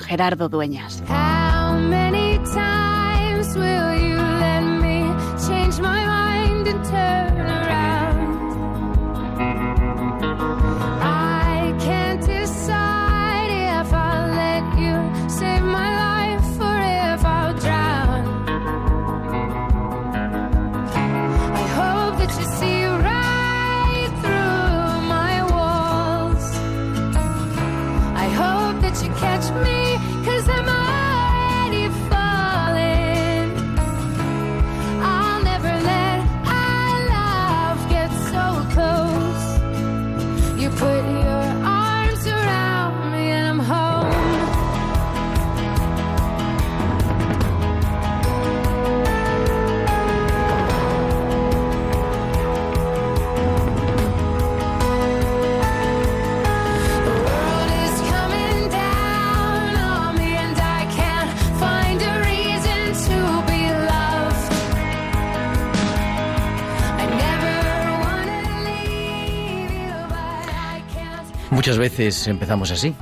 Gerardo Dueñas. Muchas veces empezamos así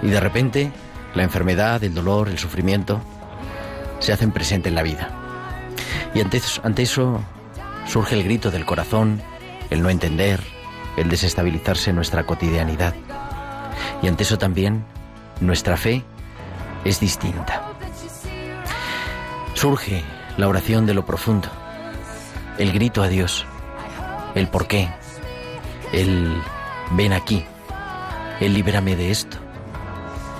y de repente la enfermedad, el dolor, el sufrimiento se hacen presente en la vida. Y ante eso, ante eso surge el grito del corazón, el no entender, el desestabilizarse en nuestra cotidianidad. Y ante eso también nuestra fe es distinta. Surge la oración de lo profundo, el grito a Dios, el por qué, el ven aquí, el libérame de esto,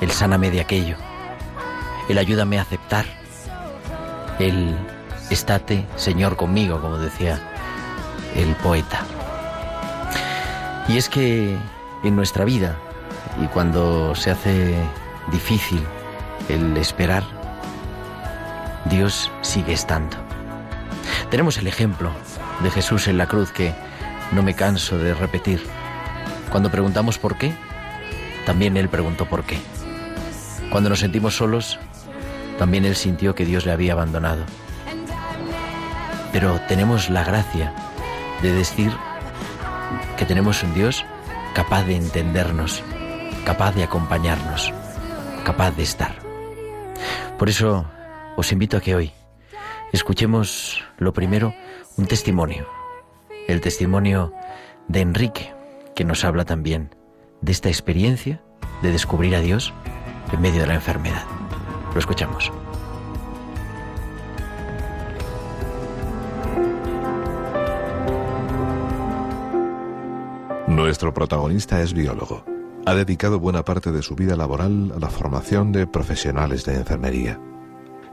el sáname de aquello, el ayúdame a aceptar, el estate Señor conmigo, como decía el poeta. Y es que en nuestra vida, y cuando se hace difícil el esperar, Dios sigue estando. Tenemos el ejemplo de Jesús en la cruz que no me canso de repetir. Cuando preguntamos por qué, también Él preguntó por qué. Cuando nos sentimos solos, también Él sintió que Dios le había abandonado. Pero tenemos la gracia de decir que tenemos un Dios capaz de entendernos, capaz de acompañarnos, capaz de estar. Por eso os invito a que hoy escuchemos lo primero un testimonio, el testimonio de Enrique, que nos habla también de esta experiencia de descubrir a Dios en medio de la enfermedad. Lo escuchamos. Nuestro protagonista es biólogo. Ha dedicado buena parte de su vida laboral a la formación de profesionales de enfermería.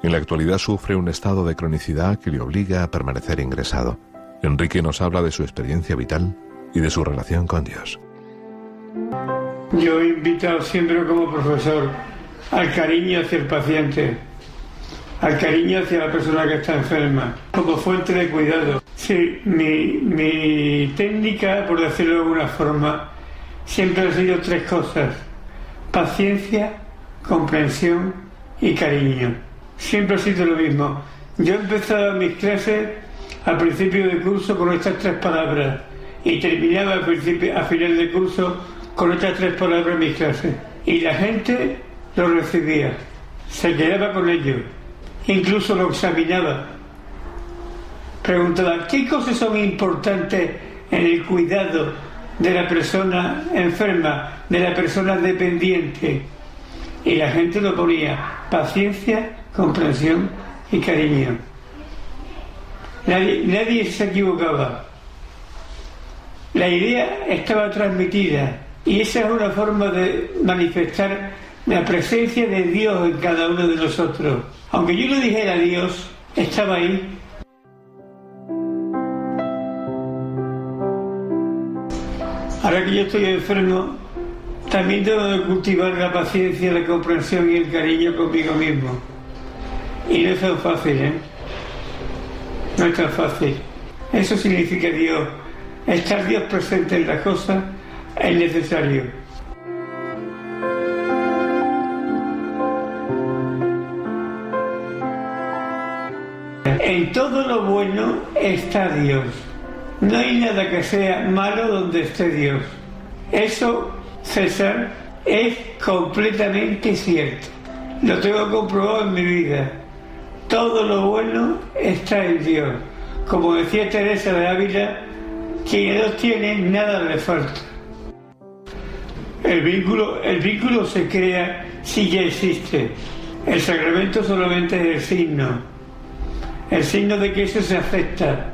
En la actualidad sufre un estado de cronicidad que le obliga a permanecer ingresado. Enrique nos habla de su experiencia vital y de su relación con Dios. Yo he invitado siempre como profesor al cariño hacia el paciente, al cariño hacia la persona que está enferma, como fuente de cuidado. Sí, mi, mi técnica, por decirlo de alguna forma, siempre ha sido tres cosas. Paciencia, comprensión y cariño. Siempre ha sido lo mismo. Yo he empezado mis clases al principio del curso con estas tres palabras y terminaba al principio, a final del curso con estas tres palabras en mis clases. Y la gente lo recibía, se quedaba con ello, incluso lo examinaba. Preguntaba, ¿qué cosas son importantes en el cuidado de la persona enferma, de la persona dependiente? Y la gente lo ponía, paciencia, comprensión y cariño. Nadie, nadie se equivocaba. La idea estaba transmitida y esa es una forma de manifestar la presencia de Dios en cada uno de nosotros. Aunque yo no dijera Dios, estaba ahí. Ahora que yo estoy enfermo, También que cultivar la paciencia, la comprensión y el cariño conmigo mismo. Y no es tan fácil, ¿eh? No es tan fácil. Eso significa Dios. Estar Dios presente en las cosas es necesario. En todo lo bueno está Dios. No hay nada que sea malo donde esté Dios. Eso, César, es completamente cierto. Lo tengo comprobado en mi vida. Todo lo bueno está en Dios. Como decía Teresa de Ávila, quien Dios tiene, nada le falta. El vínculo, el vínculo se crea si ya existe. El sacramento solamente es el signo. El signo de que eso se acepta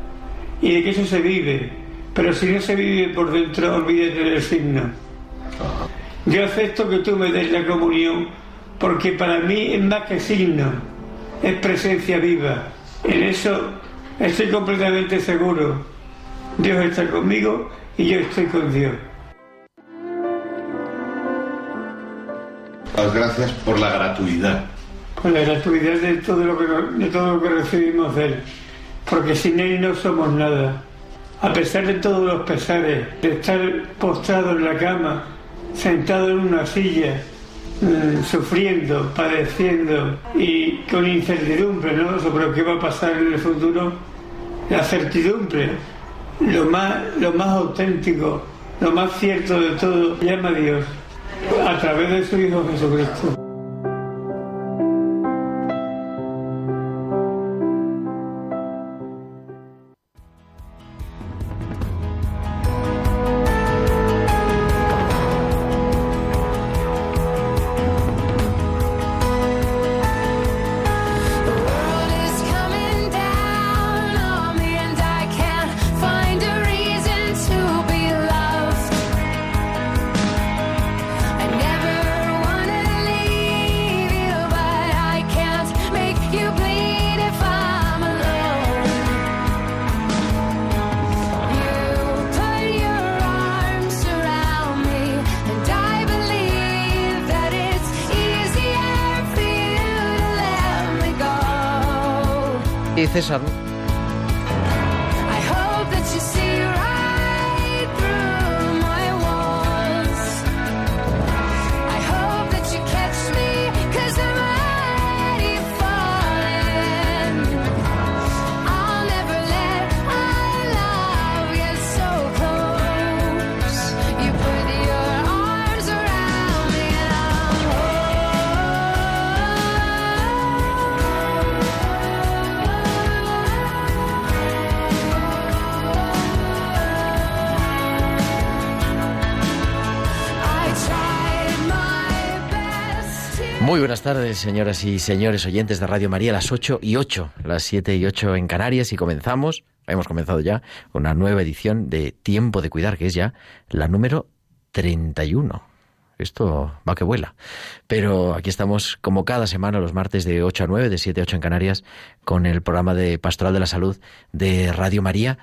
y de que eso se vive. Pero si no se vive por dentro, olvídate del signo. Yo acepto que tú me des la comunión porque para mí es más que signo, es presencia viva. En eso estoy completamente seguro. Dios está conmigo y yo estoy con Dios. Las gracias por la gratuidad. Por la gratuidad de todo lo que, de todo lo que recibimos de Él. Porque sin Él no somos nada. A pesar de todos los pesares, de estar postrado en la cama, sentado en una silla, mm, sufriendo, padeciendo y con incertidumbre ¿no? sobre qué va a pasar en el futuro, la certidumbre, lo más, lo más auténtico, lo más cierto de todo, llama a Dios a través de su Hijo Jesucristo. César, muy buenas tardes, señoras y señores oyentes de Radio María, las 8 y 8, las 7 y 8 en Canarias, y comenzamos, hemos comenzado ya, una nueva edición de Tiempo de Cuidar, que es ya la número 31. Esto va que vuela. Pero aquí estamos como cada semana, los martes de 8 a 9, de 7 a 8 en Canarias, con el programa de Pastoral de la Salud de Radio María.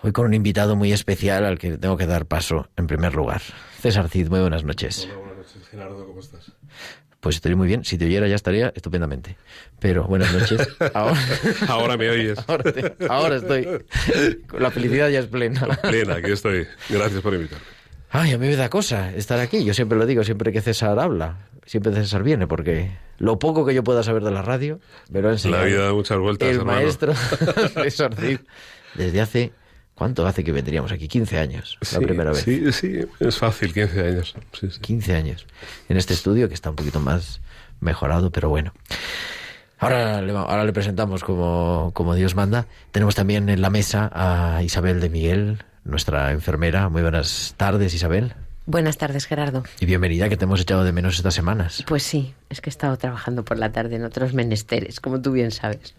Hoy con un invitado muy especial al que tengo que dar paso en primer lugar. César Cid, muy buenas noches. buenas noches, Gerardo, ¿cómo estás? Pues estoy muy bien. Si te oyera ya estaría estupendamente. Pero buenas noches. Ahora, Ahora me oyes. ahora, te- ahora estoy. La felicidad ya es plena. Plena, aquí estoy. Gracias por invitarme. Ay, a mí me da cosa estar aquí. Yo siempre lo digo, siempre que César habla, siempre César viene, porque lo poco que yo pueda saber de la radio, me lo ha enseñado La vida da muchas vueltas, el hermano. maestro César Cid, desde hace... ¿Cuánto hace que vendríamos aquí? 15 años, la Sí, primera vez. Sí, sí, es fácil, 15 años. Sí, sí. 15 años en este estudio que está un poquito más mejorado, pero bueno. Ahora le, ahora le presentamos como, como Dios manda. Tenemos también en la mesa a Isabel de Miguel, nuestra enfermera. Muy buenas tardes, Isabel. Buenas tardes, Gerardo. Y bienvenida, que te hemos echado de menos estas semanas. Pues sí, es que he estado trabajando por la tarde en otros menesteres, como tú bien sabes.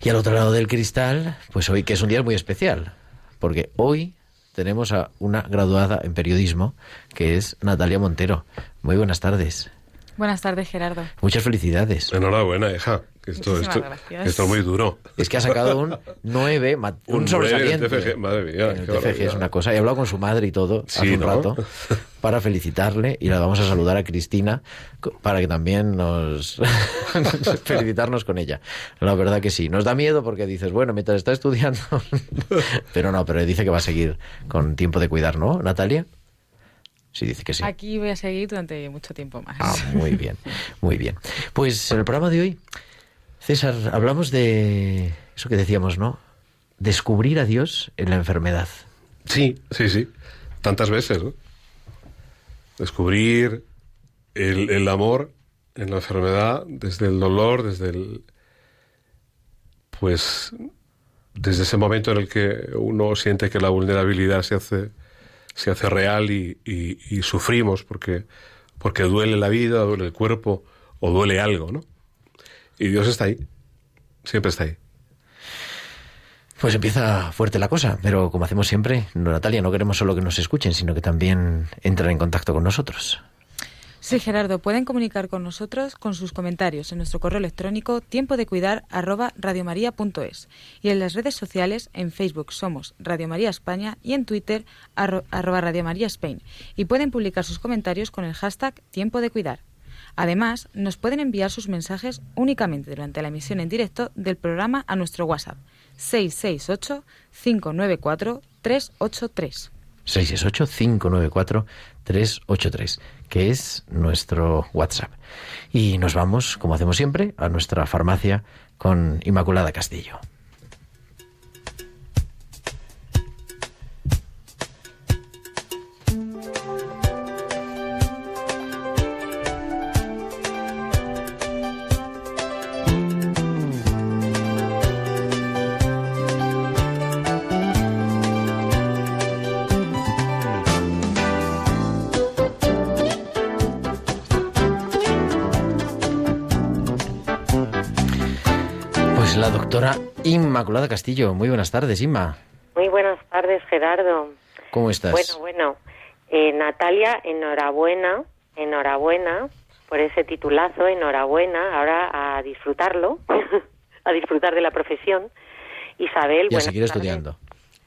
Y al otro lado del cristal, pues hoy que es un día muy especial, porque hoy tenemos a una graduada en periodismo, que es Natalia Montero. Muy buenas tardes. Buenas tardes, Gerardo. Muchas felicidades. Enhorabuena, hija. Esto, esto, esto es muy duro. Es que ha sacado un 9, ma- un, sobresaliente. TFG, madre mía, En el qué TFG es una cosa. He hablado con su madre y todo hace un ¿no? rato. para felicitarle y la vamos a saludar a Cristina para que también nos felicitarnos con ella. La verdad que sí. Nos da miedo porque dices, bueno, mientras está estudiando, pero no, pero dice que va a seguir con tiempo de cuidar, ¿no, Natalia? Sí, dice que sí. Aquí voy a seguir durante mucho tiempo más. Ah, muy bien, muy bien. Pues en el programa de hoy, César, hablamos de eso que decíamos, ¿no? Descubrir a Dios en la enfermedad. Sí, sí, sí. Tantas veces, ¿no? Descubrir el, el amor en la enfermedad, desde el dolor, desde el. Pues. Desde ese momento en el que uno siente que la vulnerabilidad se hace, se hace real y, y- y sufrimos porque, porque duele la vida, duele el cuerpo o duele algo, ¿no? Y Dios está ahí. Siempre está ahí. Pues empieza fuerte la cosa, pero como hacemos siempre, Natalia, no queremos solo que nos escuchen, sino que también entren en contacto con nosotros. Sí, Gerardo, pueden comunicar con nosotros con sus comentarios en nuestro correo electrónico tiempo de cuidar arroba y en las redes sociales en Facebook somos Radio María España y en Twitter arro- arroba Radio María Spain y pueden publicar sus comentarios con el hashtag tiempo de cuidar. Además, nos pueden enviar sus mensajes únicamente durante la emisión en directo del programa a nuestro WhatsApp 668 594 383. 668-594-383, que es nuestro WhatsApp. Y nos vamos, como hacemos siempre, a nuestra farmacia con Inmaculada Castillo. La doctora Inmaculada Castillo. Muy buenas tardes, Inma. Muy buenas tardes, Gerardo. ¿Cómo estás? Bueno, bueno. Eh, Natalia, enhorabuena, enhorabuena por ese titulazo, enhorabuena. Ahora a disfrutarlo, a disfrutar de la profesión. Isabel, y a buenas seguir tardes. estudiando.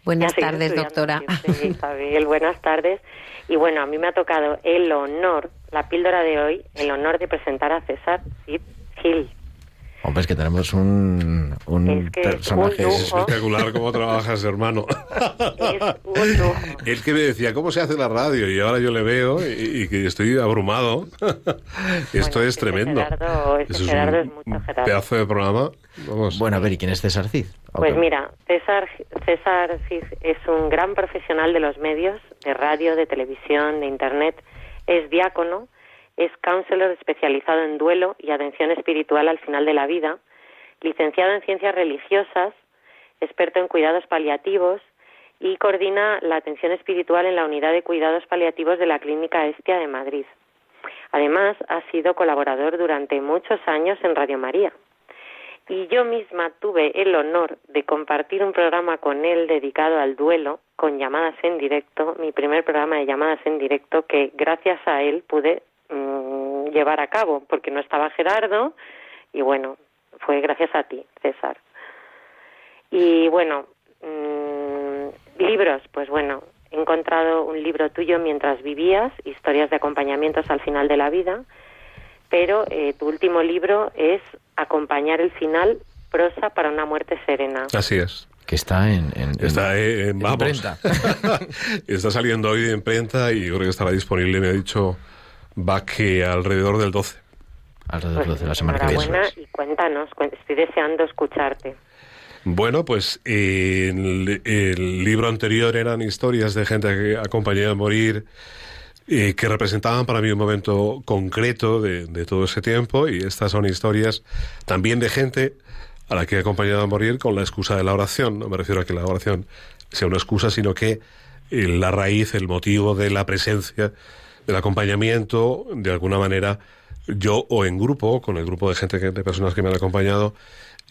Buenas tardes, doctora. siempre, Isabel, buenas tardes. Y bueno, a mí me ha tocado el honor, la píldora de hoy, el honor de presentar a César Cid Gil. Hombre, es que tenemos un, un Es que personaje... un Es espectacular cómo trabajas, hermano. Es un lujo. Él que me decía, ¿cómo se hace la radio? Y ahora yo le veo y, y que estoy abrumado. Esto Bueno, es tremendo. Gerardo- este Eso Gerardo un es mucho Gerardo. pedazo de programa. Vamos. Bueno, a ver, ¿y quién es César Cid? Pues mira, César, César Cid es un gran profesional de los medios, de radio, de televisión, de internet. Es diácono, es counselor especializado en duelo y atención espiritual al final de la vida, licenciado en ciencias religiosas, experto en cuidados paliativos y coordina la atención espiritual en la unidad de cuidados paliativos de la Clínica Estia de Madrid. Además, ha sido colaborador durante muchos años en Radio María y yo misma tuve el honor de compartir un programa con él dedicado al duelo con llamadas en directo, mi primer programa de llamadas en directo que gracias a él pude llevar a cabo porque no estaba Gerardo y bueno, fue gracias a ti, César. Y bueno, mm, libros, pues bueno, he encontrado un libro tuyo mientras vivías, historias de acompañamientos al final de la vida, pero eh, tu último libro es Acompañar el final, prosa para una muerte serena. Así es. Que está en... en- Está en- en, vamos. imprenta. está saliendo hoy de imprenta y yo creo que estará disponible, me ha dicho, va que alrededor del 12. Alrededor Pues de la semana que viene. enhorabuena y cuéntanos, estoy deseando escucharte. Bueno, pues eh, el, el libro anterior eran historias de gente que acompañé a morir, eh, que representaban para mí un momento concreto de, de todo ese tiempo, y estas son historias también de gente a la que he acompañado a morir con la excusa de la oración. No me refiero a que la oración sea una excusa, sino que eh, la raíz, el motivo de la presencia, del acompañamiento, de alguna manera, yo o en grupo, con el grupo de gente, que, de personas que me han acompañado,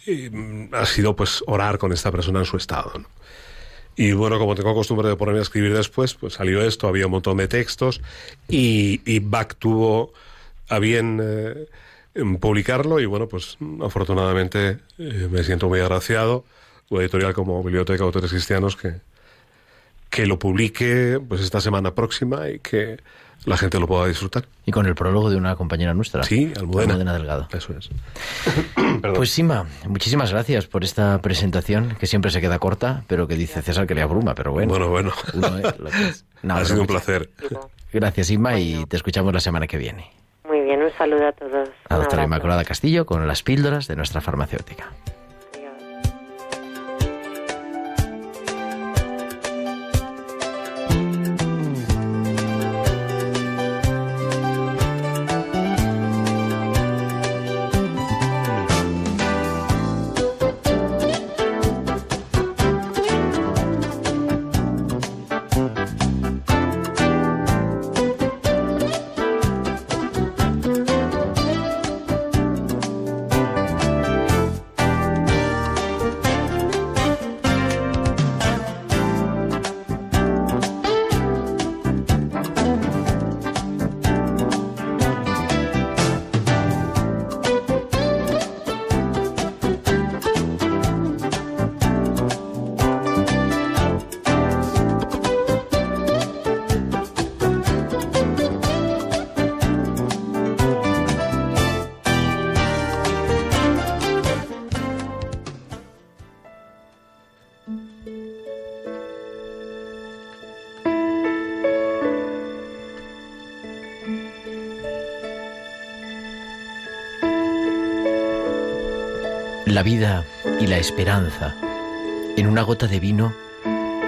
eh, ha sido pues orar con esta persona en su estado. Y bueno, como tengo costumbre de ponerme a escribir después, pues salió esto, había un montón de textos y, y Bach tuvo a bien eh, publicarlo y bueno, pues afortunadamente eh, me siento muy agraciado. Una editorial como Biblioteca de Autores Cristianos que, que lo publique pues esta semana próxima y que la gente lo pueda disfrutar. Y con el prólogo de una compañera nuestra. Sí, Almudena. Almudena Delgado. Eso es. Pues Sima, muchísimas gracias por esta presentación, que siempre se queda corta, pero que dice César que le abruma, pero bueno. Bueno, bueno. uno es lo que es. No, ha sido un placer. Gracias, Inma, y te escuchamos la semana que viene. Muy bien, un saludo a todos. Un doctora. Inmaculada Castillo con las píldoras de nuestra farmacéutica. La vida y la esperanza en una gota de vino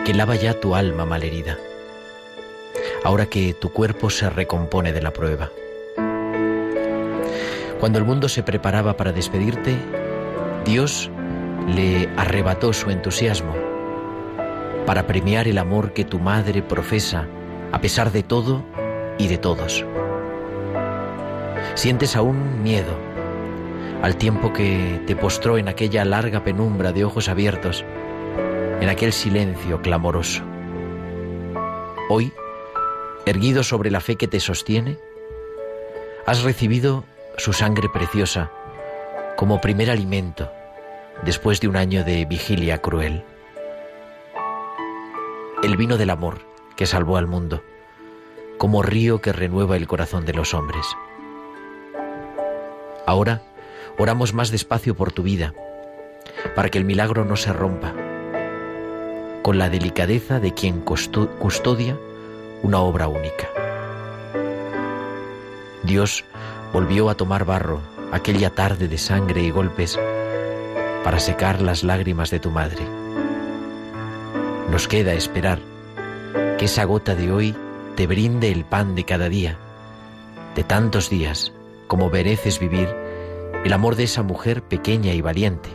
que lava ya tu alma malherida, ahora que tu cuerpo se recompone de la prueba. Cuando el mundo se preparaba para despedirte, Dios le arrebató su entusiasmo para premiar el amor que tu madre profesa a pesar de todo y de todos. Sientes aún miedo al tiempo que te postró en aquella larga penumbra de ojos abiertos, en aquel silencio clamoroso. Hoy, erguido sobre la fe que te sostiene, has recibido su sangre preciosa como primer alimento después de un año de vigilia cruel. El vino del amor que salvó al mundo, como río que renueva el corazón de los hombres. Ahora oramos más despacio por tu vida, para que el milagro no se rompa, con la delicadeza de quien custo- custodia una obra única. Dios volvió a tomar barro aquella tarde de sangre y golpes para secar las lágrimas de tu madre. Nos queda esperar que esa gota de hoy te brinde el pan de cada día, de tantos días como mereces vivir el amor de esa mujer pequeña y valiente,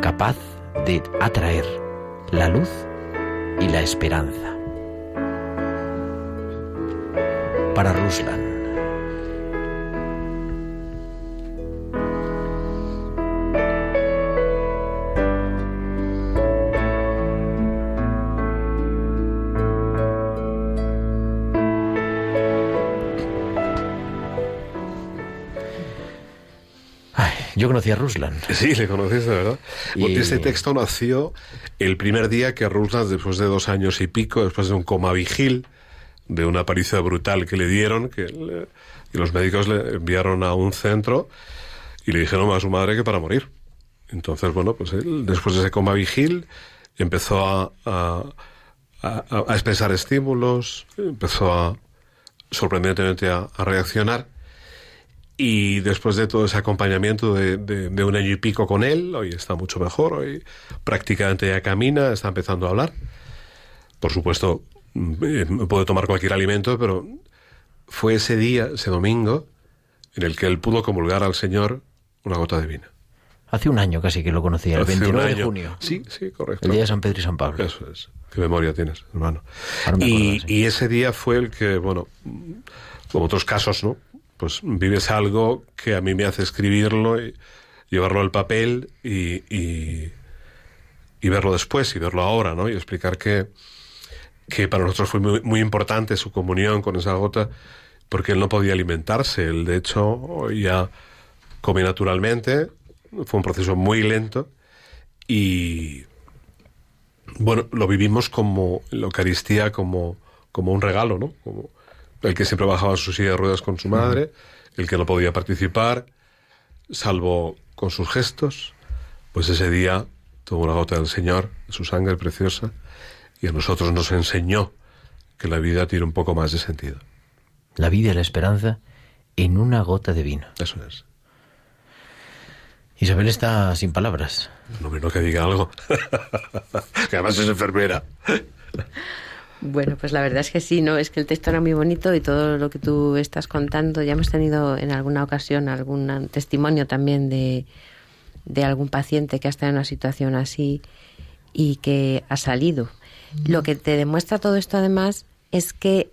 capaz de atraer la luz y la esperanza. Para Ruslan. Yo conocí a Ruslan. Sí, le conociste, ¿verdad? Y- Este texto nació el primer día que Ruslan, después de dos años y pico, después de un coma vigil, de una paliza brutal que le dieron, que le- y los médicos le enviaron a un centro y le dijeron a su madre que para morir. Entonces, bueno, pues él, después de ese coma vigil, empezó a, a, a- a expresar estímulos, empezó a, sorprendentemente, a reaccionar. Y después de todo ese acompañamiento de, de- de un año y pico con él, hoy está mucho mejor, hoy prácticamente ya camina, está empezando a hablar. Por supuesto, mm, puede tomar cualquier alimento, pero fue ese día, ese domingo, en el que él pudo comulgar al Señor una gota de vino. Hace un año casi que lo conocía, el Hace un 29 de junio. Sí, sí, correcto. El día de San Pedro y San Pablo. Eso es. Qué memoria tienes, hermano. Me Y, acuerdo, sí. y ese día fue el que, bueno, como otros casos, ¿no? Pues vives algo que a mí me hace escribirlo y llevarlo al papel y, y, y verlo después y verlo ahora, ¿no? Y explicar que, que para nosotros fue muy, muy importante su comunión con esa gota porque él no podía alimentarse. Él, de hecho, ya come naturalmente. Fue un proceso muy lento y, bueno, lo vivimos como la Eucaristía como, como un regalo, ¿no? Como, el que siempre bajaba su silla de ruedas con su madre, el que no podía participar, salvo con sus gestos, pues ese día tuvo una gota del Señor, su sangre preciosa, y a nosotros nos enseñó que la vida tiene un poco más de sentido. La vida y la esperanza en una gota de vino. Eso es. Isabel está sin palabras. No menos que diga algo. que además es enfermera. Bueno, pues la verdad es que sí, ¿no? Es que el texto era muy bonito y todo lo que tú estás contando, ya hemos tenido en alguna ocasión algún testimonio también de, de algún paciente que ha estado en una situación así y que ha salido. Lo que te demuestra todo esto además es que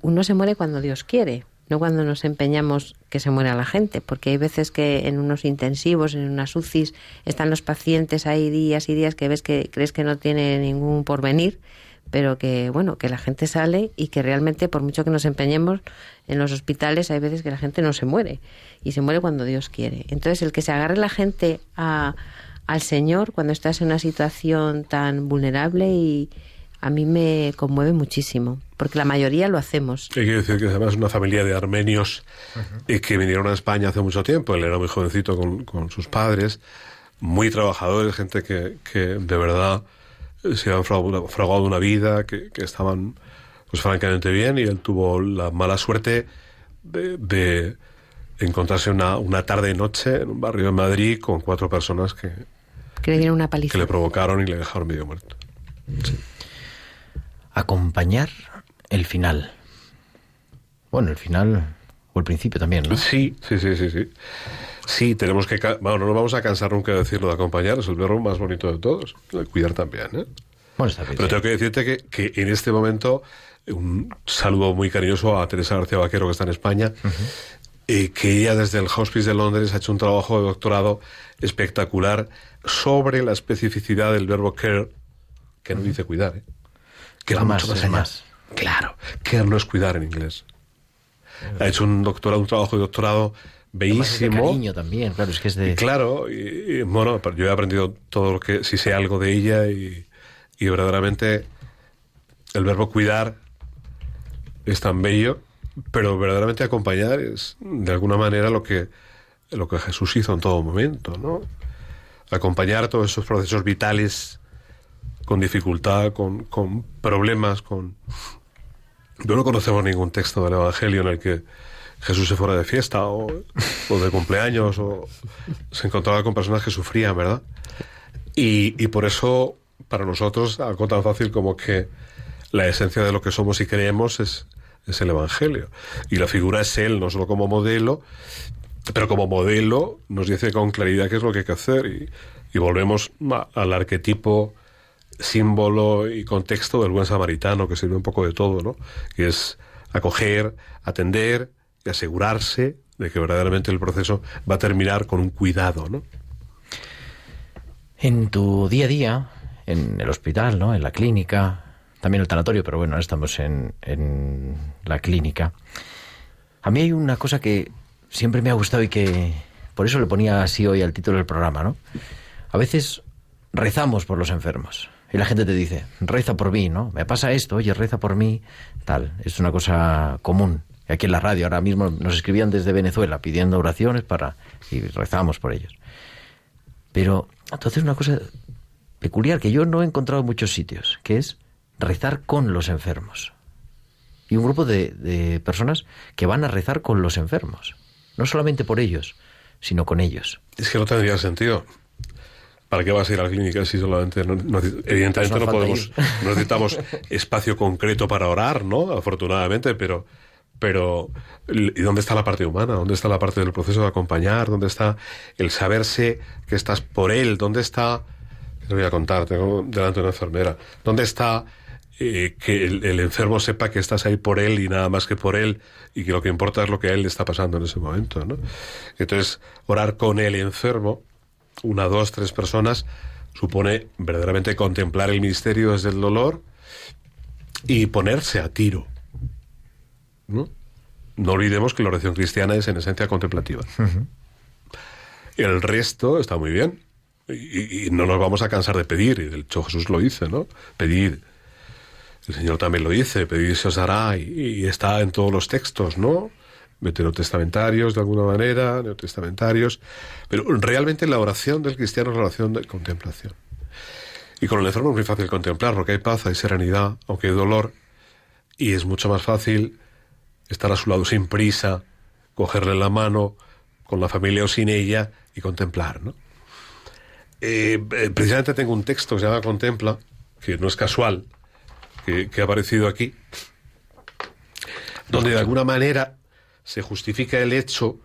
uno se muere cuando Dios quiere, no cuando nos empeñamos que se muera la gente, porque hay veces que en unos intensivos, en unas UCIs, están los pacientes ahí días y días que ves que crees que no tiene ningún porvenir, pero que bueno, que la gente sale y que realmente por mucho que nos empeñemos en los hospitales hay veces que la gente no se muere y se muere cuando Dios quiere. Entonces, el que se agarre la gente a, al Señor cuando estás en una situación tan vulnerable y, a mí me conmueve muchísimo, porque la mayoría lo hacemos. Hay que decir que además es una familia de armenios y que vinieron a España hace mucho tiempo. Él era muy jovencito con, sus padres, muy trabajadores, gente que, que de verdad se habían fraguado una vida, que, estaban pues francamente bien y él tuvo la mala suerte de, encontrarse una, una tarde y noche en un barrio de Madrid con cuatro personas que, que le dieron una paliza. Que le provocaron y le dejaron medio muerto. Sí acompañar el final. Bueno, el final o el principio también, ¿no? Sí, sí, sí, sí, sí. Sí, tenemos que... Bueno, no nos vamos a cansar nunca de decirlo de acompañar, es el verbo más bonito de todos. Cuidar también, ¿eh? Bueno, está bien. Pero tengo que decirte que, que, en este momento un saludo muy cariñoso a Teresa García Vaquero, que está en España, y que ella desde el Hospice de Londres ha hecho un trabajo de doctorado espectacular sobre la especificidad del verbo care, que no dice cuidar, ¿eh? que va mucho más allá. Claro, care no es cuidar en inglés. Ha hecho un doctorado, un trabajo de doctorado bellísimo. cariño también, claro, es que es de... claro, y, bueno, yo he aprendido todo lo que, si sé algo de ella y, y verdaderamente el verbo cuidar es tan bello, pero verdaderamente acompañar es de alguna manera lo que, lo que Jesús hizo en todo momento, ¿no? Acompañar todos esos procesos vitales con dificultad, con, con problemas, con... Yo no conocemos ningún texto del Evangelio en el que Jesús se fuera de fiesta o, de cumpleaños o se encontraba con personas que sufrían, ¿verdad? Y, por eso, para nosotros, algo tan fácil como que la esencia de lo que somos y creemos es, es el Evangelio. Y la figura es Él, no solo como modelo, pero como modelo nos dice con claridad qué es lo que hay que hacer. Y, volvemos al arquetipo símbolo y contexto del buen samaritano, que sirve un poco de todo, ¿no? Y es acoger, atender asegurarse de que verdaderamente el proceso va a terminar con un cuidado, ¿no? En tu día a día, en el hospital, ¿no? En la clínica, también el tanatorio, pero bueno, ahora estamos en, en la clínica. A mí hay una cosa que siempre me ha gustado y que por eso le ponía así hoy al título del programa, ¿no? A veces rezamos por los enfermos y la gente te dice, reza por mí, ¿no? Me pasa esto, oye, reza por mí, tal. Es una cosa común. Aquí en la radio ahora mismo nos escribían desde Venezuela pidiendo oraciones para... y rezamos por ellos. Pero entonces una cosa peculiar que yo no he encontrado en muchos sitios, que es rezar con los enfermos. Y un grupo de, de personas que van a rezar con los enfermos. No solamente por ellos, sino con ellos. Es que no tendría sentido. ¿Para qué vas a ir a la clínica si solamente no, evidentemente pues no, podemos necesitamos espacio concreto para orar, ¿no? Afortunadamente, pero pero ¿y dónde está la parte humana? ¿Dónde está la parte del proceso de acompañar? ¿Dónde está el saberse que estás por él? ¿Dónde está te voy a contar, tengo delante una enfermera. ¿Dónde está eh, que el, enfermo sepa que estás ahí por él y nada más que por él y que lo que importa es lo que a él le está pasando en ese momento, ¿no? Entonces, orar con el enfermo una, dos, tres personas, supone verdaderamente contemplar el misterio desde el dolor y ponerse a tiro. ¿No? no olvidemos que la oración cristiana es en esencia contemplativa. El resto está muy bien. Y, no nos vamos a cansar de pedir, y de hecho Jesús lo dice, ¿no? Pedir. El Señor también lo dice, pedir se os dará y, y está en todos los textos, ¿no? Veterotestamentarios de alguna manera, neotestamentarios, pero realmente la oración del cristiano es la oración de contemplación. Y con el enfermo es muy fácil contemplar, porque hay paz, hay serenidad, aunque hay dolor, y es mucho más fácil estar a su lado sin prisa, cogerle la mano, con la familia o sin ella, y contemplar, ¿no? Eh, eh, precisamente tengo un texto que se llama Contempla, que no es casual, que, que ha aparecido aquí, donde de alguna manera se justifica el hecho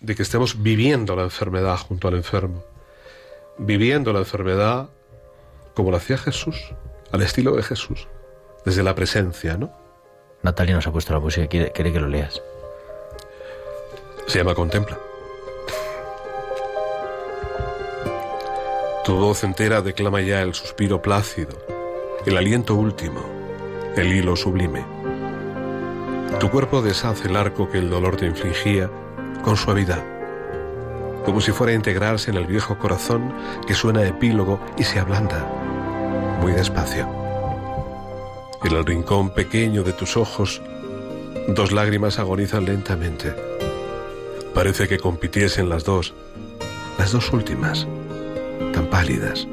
de que estemos viviendo la enfermedad junto al enfermo, viviendo la enfermedad como lo hacía Jesús, al estilo de Jesús, desde la presencia, ¿no? Natalia nos ha puesto la música, quiere, quiere que lo leas. Se llama Contempla. Tu voz entera declama ya el suspiro plácido, el aliento último, el hilo sublime. Tu cuerpo deshace el arco que el dolor te infligía con suavidad, como si fuera a integrarse en el viejo corazón que suena epílogo y se ablanda, muy despacio. En el rincón pequeño de tus ojos, dos lágrimas agonizan lentamente. Parece que compitiesen las dos, las dos últimas, tan pálidas.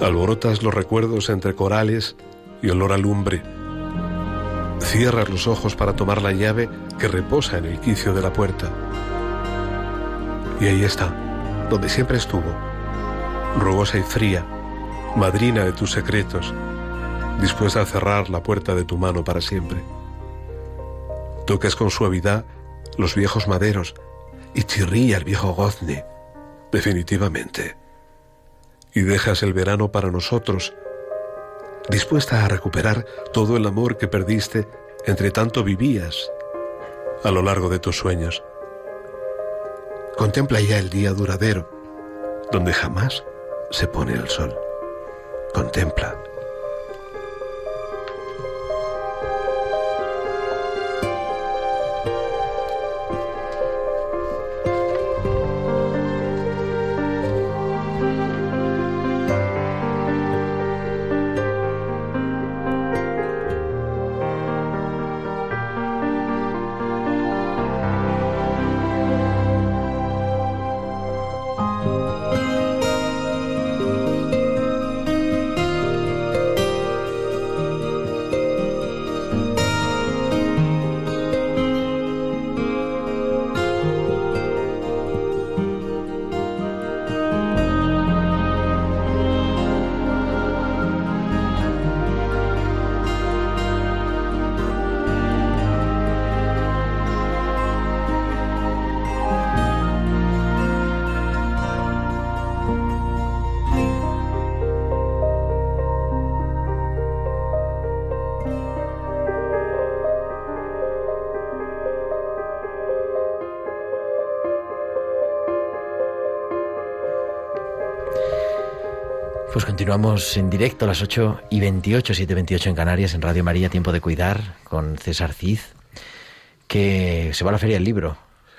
Alborotas los recuerdos entre corales y olor a lumbre. Cierras los ojos para tomar la llave que reposa en el quicio de la puerta. Y ahí está, donde siempre estuvo, rugosa y fría, madrina de tus secretos, dispuesta a cerrar la puerta de tu mano para siempre. Tocas con suavidad los viejos maderos y chirría el viejo gozne, definitivamente. Y dejas el verano para nosotros, dispuesta a recuperar todo el amor que perdiste entre tanto vivías a lo largo de tus sueños. Contempla ya el día duradero, donde jamás se pone el sol. Contempla. Pues continuamos en directo a las 8 y 28, 7 28 en Canarias, en Radio María, Tiempo de Cuidar, con César Cid, que se va a la Feria del Libro.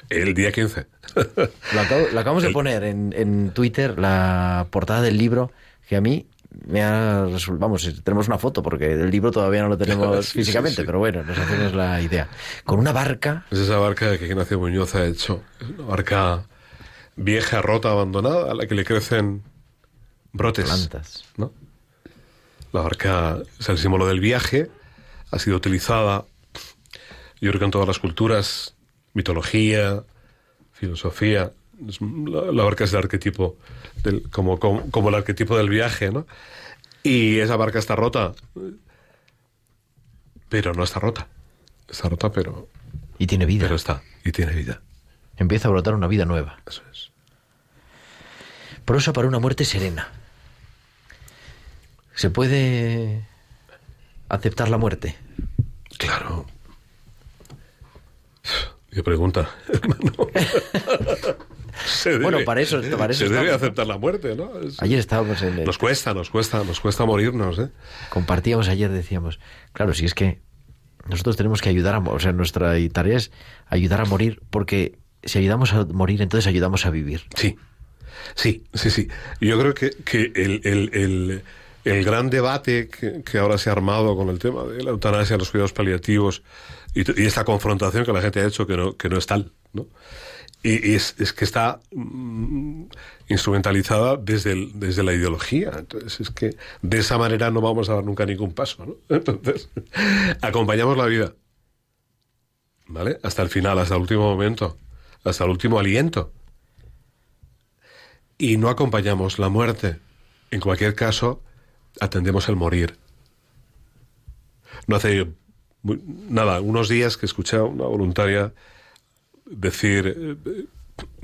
El día 15. Lo, acabo- lo acabamos de poner en, en Twitter, la portada del libro, que a mí me ha Vamos, tenemos una foto, porque el libro todavía no lo tenemos Sí, sí, físicamente, sí. pero bueno, nos hacemos la idea. Con una barca, Es esa barca que Ignacio Muñoz ha hecho. Es una barca vieja, rota, abandonada, a la que le crecen brotes. plantas. ¿no? La barca es el símbolo del viaje, ha sido utilizada, yo creo que en todas las culturas, mitología, filosofía. la barca es el arquetipo, del, como, como, como el arquetipo del viaje, ¿no? Y esa barca está rota, pero no está rota. Está rota, pero, Y tiene vida. pero está, y tiene vida. Empieza a brotar una vida nueva. Eso es. Prosa para una muerte serena. ¿Se puede aceptar la muerte? Claro. Qué pregunta, hermano. Debe- Bueno, para eso- para eso se debe aceptar la muerte, ¿no? Es- Ayer estábamos en el- Nos cuesta, nos cuesta, nos cuesta morirnos, ¿eh? compartíamos ayer, decíamos, claro, si es que nosotros tenemos que ayudar a, o sea, nuestra tarea es ayudar a morir, porque si ayudamos a morir, entonces ayudamos a vivir. Sí, sí, sí, sí. Yo creo que, que el, el- el- el gran debate que, ahora se ha armado con el tema de la eutanasia, los cuidados paliativos y, esta confrontación que la gente ha hecho que no, que no es tal, ¿no? Y, es, es, que está mm, instrumentalizada desde, desde la ideología. Entonces, es que de esa manera no vamos a dar nunca ningún paso, ¿no? Entonces, acompañamos la vida, ¿vale? Hasta el final, hasta el último momento, hasta el último aliento. Y no acompañamos la muerte. En cualquier caso, atendemos el morir. No hace nada, unos días que escuché a una voluntaria decir eh,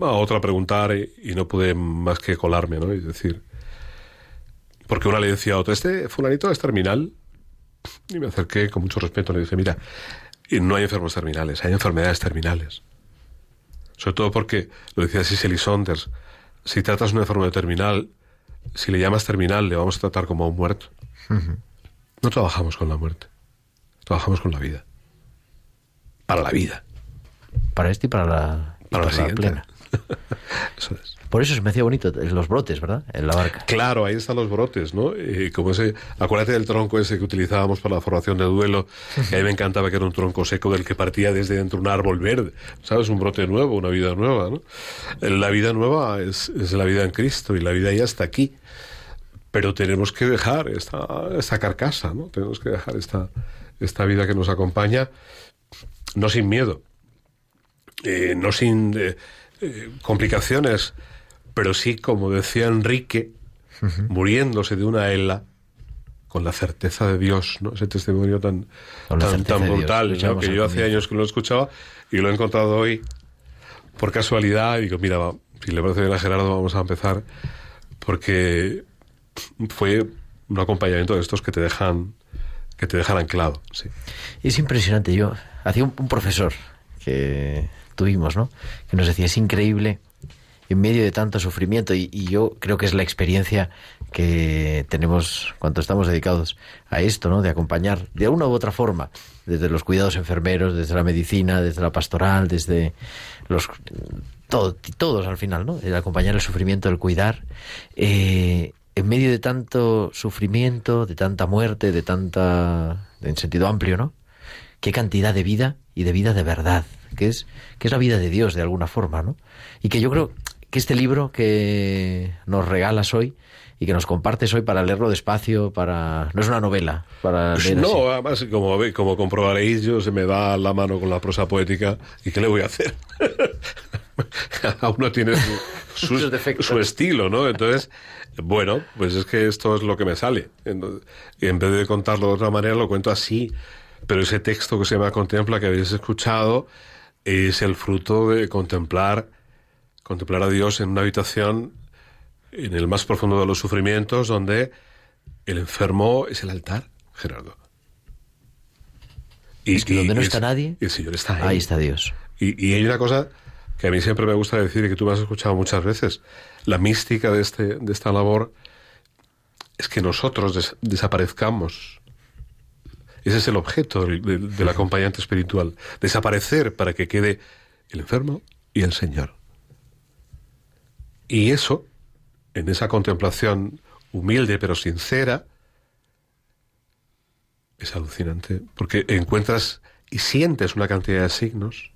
a otra preguntar y, no pude más que colarme, ¿no? Y decir, porque una le decía a otra, este fulanito es terminal. Y me acerqué con mucho respeto, le dije, mira, no hay enfermos terminales, hay enfermedades terminales. Sobre todo porque, lo decía Cicely Saunders, si tratas una enfermedad terminal, si le llamas terminal, le vamos a tratar como a un muerto. No trabajamos con la muerte, trabajamos con la vida. Para la vida. Para este y para la, para, la, plena. eso es. Por eso se me hacía bonito los brotes, ¿verdad? En la barca. Claro, ahí están los brotes, ¿no? como ese, acuérdate del tronco ese que utilizábamos para la formación de duelo, que a mí me encantaba que era un tronco seco del que partía desde dentro un árbol verde, ¿sabes? Un brote nuevo, una vida nueva, ¿no? La vida nueva es, es la vida en Cristo y la vida ya está aquí. Pero tenemos que dejar esta, esta carcasa, ¿no? Tenemos que dejar esta, esta vida que nos acompaña, no sin miedo, eh, no sin eh, eh, complicaciones, pero sí, como decía Enrique, muriéndose de una ela con la certeza de Dios, ¿no? Ese testimonio tan, tan, brutal, que yo hace años que lo escuchaba y lo he encontrado hoy por casualidad y digo, mira, si le parece bien a Gerardo, vamos a empezar porque fue un acompañamiento de estos que te dejan que te dejan anclado. Sí. Es impresionante. Yo hacía un profesor que tuvimos, ¿no? Que nos decía, es increíble en medio de tanto sufrimiento y, yo creo que es la experiencia que tenemos cuando estamos dedicados a esto, ¿no? De acompañar de una u otra forma, desde los cuidados enfermeros, desde la medicina, desde la pastoral, desde los todos al final, ¿no? El acompañar el sufrimiento, el cuidar. Eh, en medio de tanto sufrimiento, de tanta muerte, de tanta. en sentido amplio, ¿no? Qué cantidad de vida y de vida de verdad que es, que es la vida de Dios de alguna forma, ¿no? Y que yo creo que este libro que nos regalas hoy y que nos compartes hoy para leerlo despacio, para no es una novela, para pues no, además como como comprobaréis yo se me da la mano con la prosa poética y qué le voy a hacer. Cada uno tiene su, su, estilo, ¿no? Entonces, bueno, pues es que esto es lo que me sale. Y en vez de contarlo de otra manera, lo cuento así. Pero ese texto que se llama Contempla, que habéis escuchado, es el fruto de contemplar, contemplar a Dios en una habitación en el más profundo de los sufrimientos, donde el enfermo es el altar, Gerardo. Y, es que donde no está nadie, el Señor está ahí. ahí está Dios. Y, hay una cosa que a mí siempre me gusta decir y que tú me has escuchado muchas veces. La mística de, este, de esta labor es que nosotros desaparezcamos ese es el objeto del, acompañante espiritual, desaparecer para que quede el enfermo y el Señor. Y eso, en esa contemplación humilde pero sincera, es alucinante, porque encuentras y sientes una cantidad de signos,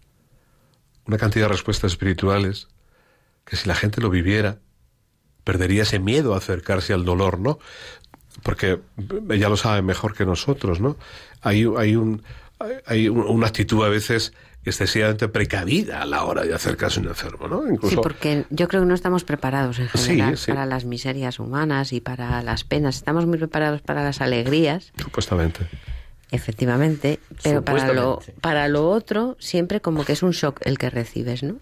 una cantidad de respuestas espirituales, que si la gente lo viviera, perdería ese miedo a acercarse al dolor, ¿no? Porque ella lo sabe mejor que nosotros, ¿no? Hay, hay, un, hay una actitud a veces excesivamente precavida a la hora de acercarse a un enfermo, ¿no? Sí, porque yo creo que no estamos preparados en general para las miserias humanas y para las penas. Estamos muy preparados para las alegrías. Supuestamente. Efectivamente, pero para lo, para lo otro siempre como que es un shock el que recibes, ¿no?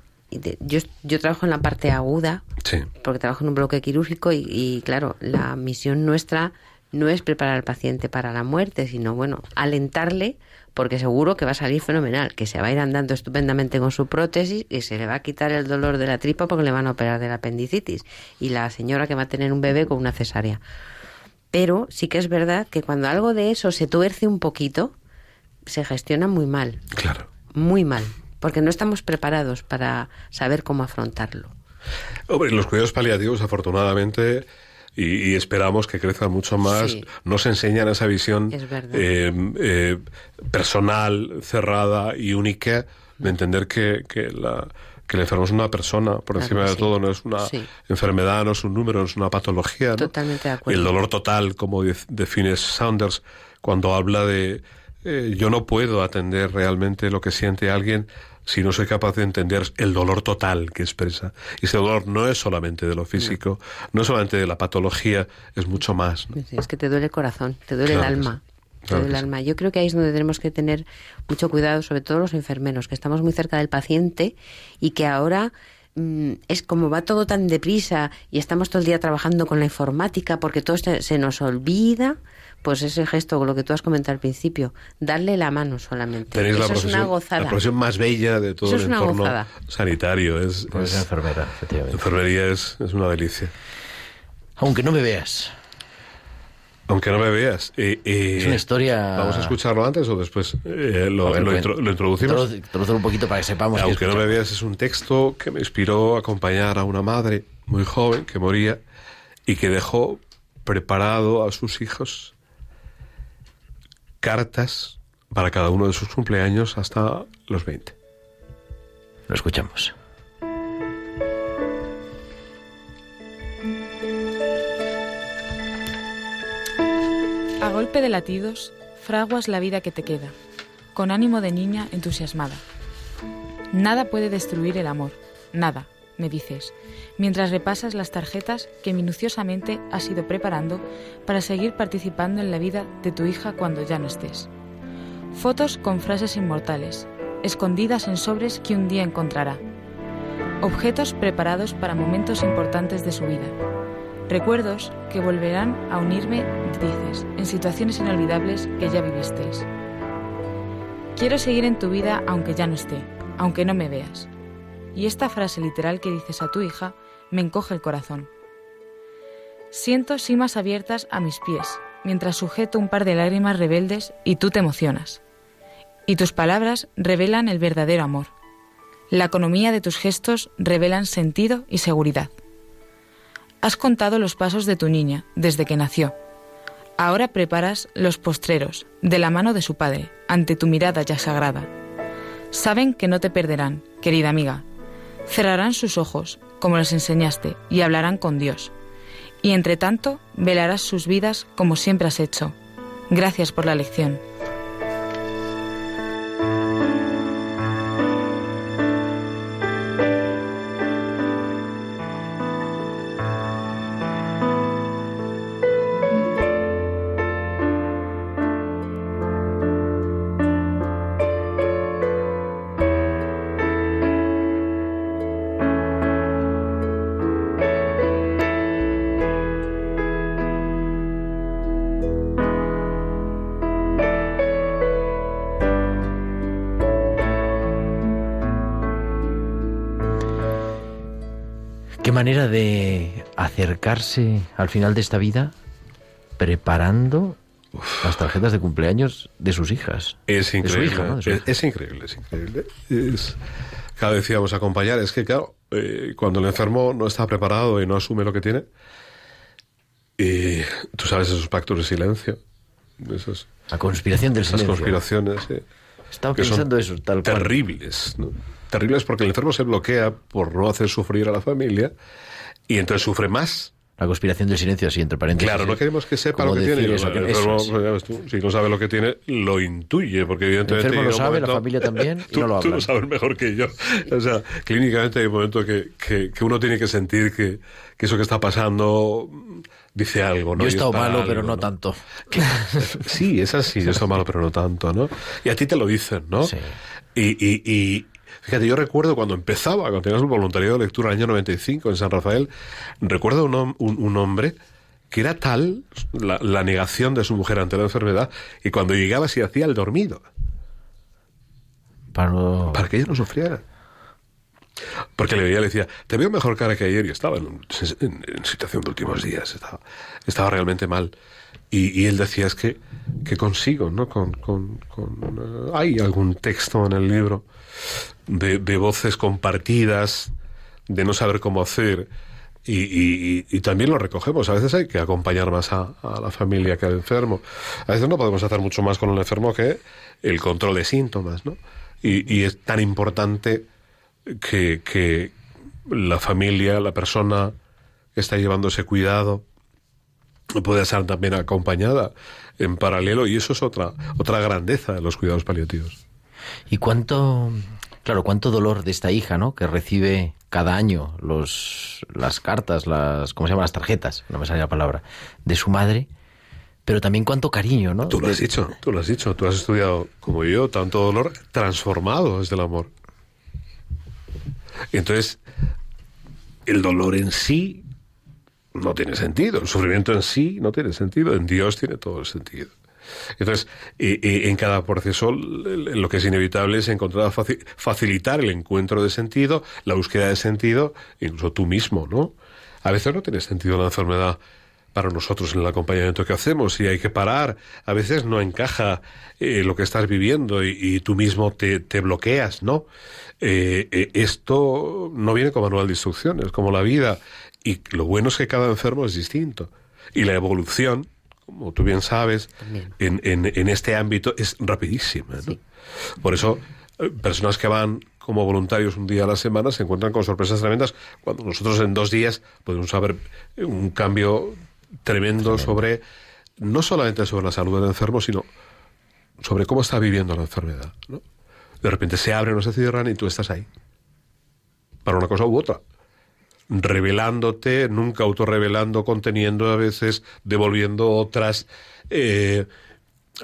Yo, yo trabajo en la parte aguda, porque trabajo en un bloque quirúrgico y, claro, la misión nuestra no es preparar al paciente para la muerte, sino, bueno, alentarle porque seguro que va a salir fenomenal, que se va a ir andando estupendamente con su prótesis y se le va a quitar el dolor de la tripa porque le van a operar de la apendicitis y la señora que va a tener un bebé con una cesárea. Pero sí que es verdad que cuando algo de eso se tuerce un poquito, se gestiona muy mal. Claro. Muy mal porque no estamos preparados para saber cómo afrontarlo. Hombre, los cuidados paliativos, afortunadamente, y, esperamos que crezcan mucho más. Nos enseñan esa visión eh, eh, personal, cerrada y única de entender que, que la que el enfermo es una persona, por encima de todo, no es una enfermedad, no es un número, no es una patología. Totalmente de acuerdo. El dolor total, como define Saunders, cuando habla de eh, yo no puedo atender realmente lo que siente alguien si no soy capaz de entender el dolor total que expresa. Y ese dolor no es solamente de lo físico, no, es solamente de la patología, es mucho más. Es que te duele el corazón, te duele el alma. te duele el alma. Yo creo que ahí es donde tenemos que tener mucho cuidado, sobre todo los enfermeros, que estamos muy cerca del paciente y que ahora mm, es como va todo tan deprisa y estamos todo el día trabajando con la informática porque todo se nos olvida pues ese gesto, con lo que tú has comentado al principio, darle la mano solamente. Tenéis Eso la es una gozada. La profesión más bella de todo el entorno sanitario. Es, pues es enfermera, efectivamente. Enfermería es, es una delicia. Aunque no me veas. Aunque no me veas. Eh, eh, es una historia. ¿Vamos a escucharlo antes o después? Eh, lo, lo, introducimos. un poquito para que sepamos. Aunque no me veas, es un texto que me inspiró a acompañar a una madre muy joven que moría y que dejó preparado a sus hijos cartas para cada uno de sus cumpleaños hasta los 20. Lo escuchamos. A golpe de latidos, fraguas la vida que te queda, con ánimo de niña entusiasmada. Nada puede destruir el amor, nada, me dices, mientras repasas las tarjetas que minuciosamente has ido preparando para seguir participando en la vida de tu hija cuando ya no estés. Fotos con frases inmortales, escondidas en sobres que un día encontrará. Objetos preparados para momentos importantes de su vida. Recuerdos que volverán a unirme, dices, en situaciones inolvidables que ya vivisteis. Quiero seguir en tu vida aunque ya no esté, aunque no me veas, y esta frase literal que dices a tu hija me encoge el corazón. Siento simas abiertas a mis pies, mientras sujeto un par de lágrimas rebeldes y tú te emocionas. Y tus palabras revelan el verdadero amor. La economía de tus gestos revelan sentido y seguridad. Has contado los pasos de tu niña desde que nació. Ahora preparas los postreros, de la mano de su padre, ante tu mirada ya sagrada. Saben que no te perderán, querida amiga, Cerrarán sus ojos, como les enseñaste, y hablarán con Dios. Y entre tanto, velarás sus vidas como siempre has hecho. Gracias por la lección. Manera de acercarse al final de esta vida preparando las tarjetas de cumpleaños de sus hijas. Es increíble. es, increíble, es increíble. cada vez íbamos a acompañar. Es que, claro, eh, cuando el enfermo no está preparado y no asume lo que tiene, y tú sabes esos pactos de silencio. Esos, la conspiración del silencio. Las conspiraciones, Estaba pensando eso, tal cual. Terribles, ¿no? Terribles porque el enfermo se bloquea por no hacer sufrir a la familia y entonces sufre más. La conspiración del silencio, así entre paréntesis. Claro, no queremos que sepa lo que tiene. el enfermo, si no sabe lo que tiene, lo intuye, porque evidentemente... El enfermo lo sabe, la familia también, y tú, no lo Tú lo sabes mejor que yo. O sea, clínicamente hay un momento que, que, uno tiene que sentir que, que, eso que está pasando dice algo, ¿no? Yo he estado malo, pero no, tanto. sí, es así, yo he estado malo, pero no tanto, ¿no? Y a ti te lo dicen, ¿no? Sí. y, y, Fíjate, yo recuerdo cuando empezaba, cuando teníamos un voluntariado de lectura en el año 95 en San Rafael, recuerdo un, un, hombre que era tal la, negación de su mujer ante la enfermedad y cuando llegaba se hacía el dormido. Para, para que ella no sufriera. Porque le veía, le decía, te veo mejor cara que ayer y estaba en, situación de últimos días, estaba, estaba realmente mal. Y, él decía, es que, que consigo, ¿no? Con, con, eh, hay algún texto en el libro de, voces compartidas, de no saber cómo hacer, Y, también lo recogemos. A veces hay que acompañar más a, la familia que al enfermo. A veces no podemos hacer mucho más con el enfermo que el control de síntomas, ¿no? Y, es tan importante que, que la familia, la persona que está llevando ese cuidado, puede ser también acompañada en paralelo y eso es otra otra grandeza de los cuidados paliativos. ¿Y cuánto claro, cuánto dolor de esta hija, ¿no? que recibe cada año los las cartas, las ¿cómo se llaman? las tarjetas, no me sale la palabra, de su madre? Pero también cuánto cariño, ¿no? Tú lo has dicho, tú lo has dicho, tú has estudiado como yo tanto dolor transformado desde el amor. Entonces, el dolor en sí no tiene sentido. El sufrimiento en sí no tiene sentido. En Dios tiene todo el sentido. Entonces, en cada proceso lo que es inevitable es encontrar, facilitar el encuentro de sentido, la búsqueda de sentido, incluso tú mismo, ¿no? A veces no tiene sentido la enfermedad para nosotros en el acompañamiento que hacemos y hay que parar. A veces no encaja eh, lo que estás viviendo y, tú mismo te, bloqueas, ¿no? Eh, eh, esto no viene con manual de instrucciones, como la vida. Y lo bueno es que cada enfermo es distinto. Y la evolución, como tú bien sabes, en, en, este ámbito es rapidísima. Por eso, eh, personas que van como voluntarios un día a la semana se encuentran con sorpresas tremendas cuando nosotros en dos días podemos saber un cambio tremendo sobre, no solamente sobre la salud del enfermo, sino sobre cómo está viviendo la enfermedad. ¿no? De repente se abren o se cierran y tú estás ahí. Para una cosa u otra revelándote, nunca autorrevelando, conteniendo a veces, devolviendo otras, eh,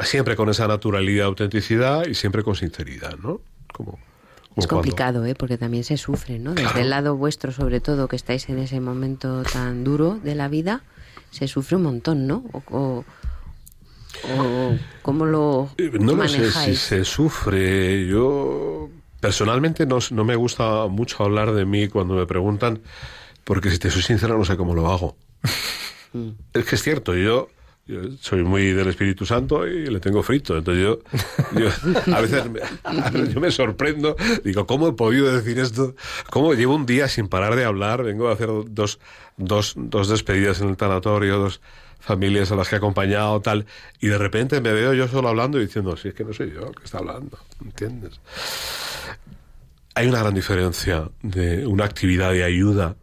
siempre con esa naturalidad, autenticidad y siempre con sinceridad, ¿no? Como, es complicado, ¿eh? porque también se sufre, ¿no? Desde el lado vuestro, sobre todo, que estáis en ese momento tan duro de la vida, se sufre un montón, ¿no? O, ¿Cómo lo eh, No lo sé si se sufre. Yo personalmente no, no me gusta mucho hablar de mí cuando me preguntan porque si te soy sincero no sé cómo lo hago. Mm. es que es cierto, yo, soy muy del Espíritu Santo y le tengo frito, entonces yo, a veces me, yo me sorprendo, digo, ¿cómo he podido decir esto? ¿Cómo llevo un día sin parar de hablar? Vengo a hacer dos, dos, dos despedidas en el tanatorio, dos familias a las que he acompañado, tal, y de repente me veo yo solo hablando y diciendo, si es que no soy yo el que está hablando, ¿entiendes? Hay una gran diferencia de una actividad de ayuda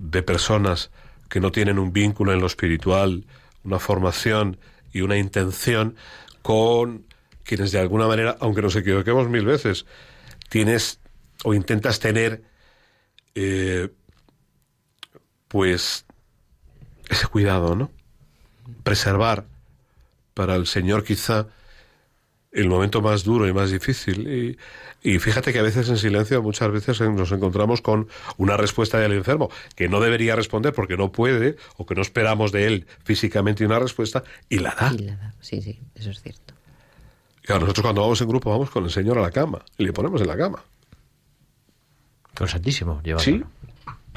de personas que no tienen un vínculo en lo espiritual, una formación y una intención con quienes de alguna manera, aunque nos equivoquemos mil veces, tienes o intentas tener eh, pues ese cuidado, ¿no? Preservar para el Señor quizá el momento más duro y más difícil. Y, y, fíjate que a veces en silencio, muchas veces nos encontramos con una respuesta del enfermo que no debería responder porque no puede o que no esperamos de él físicamente una respuesta y la da. Y la da. Sí, sí, eso es cierto. Claro, nosotros cuando vamos en grupo vamos con el Señor a la cama y le ponemos en la cama. Con Santísimo, lleva. Sí,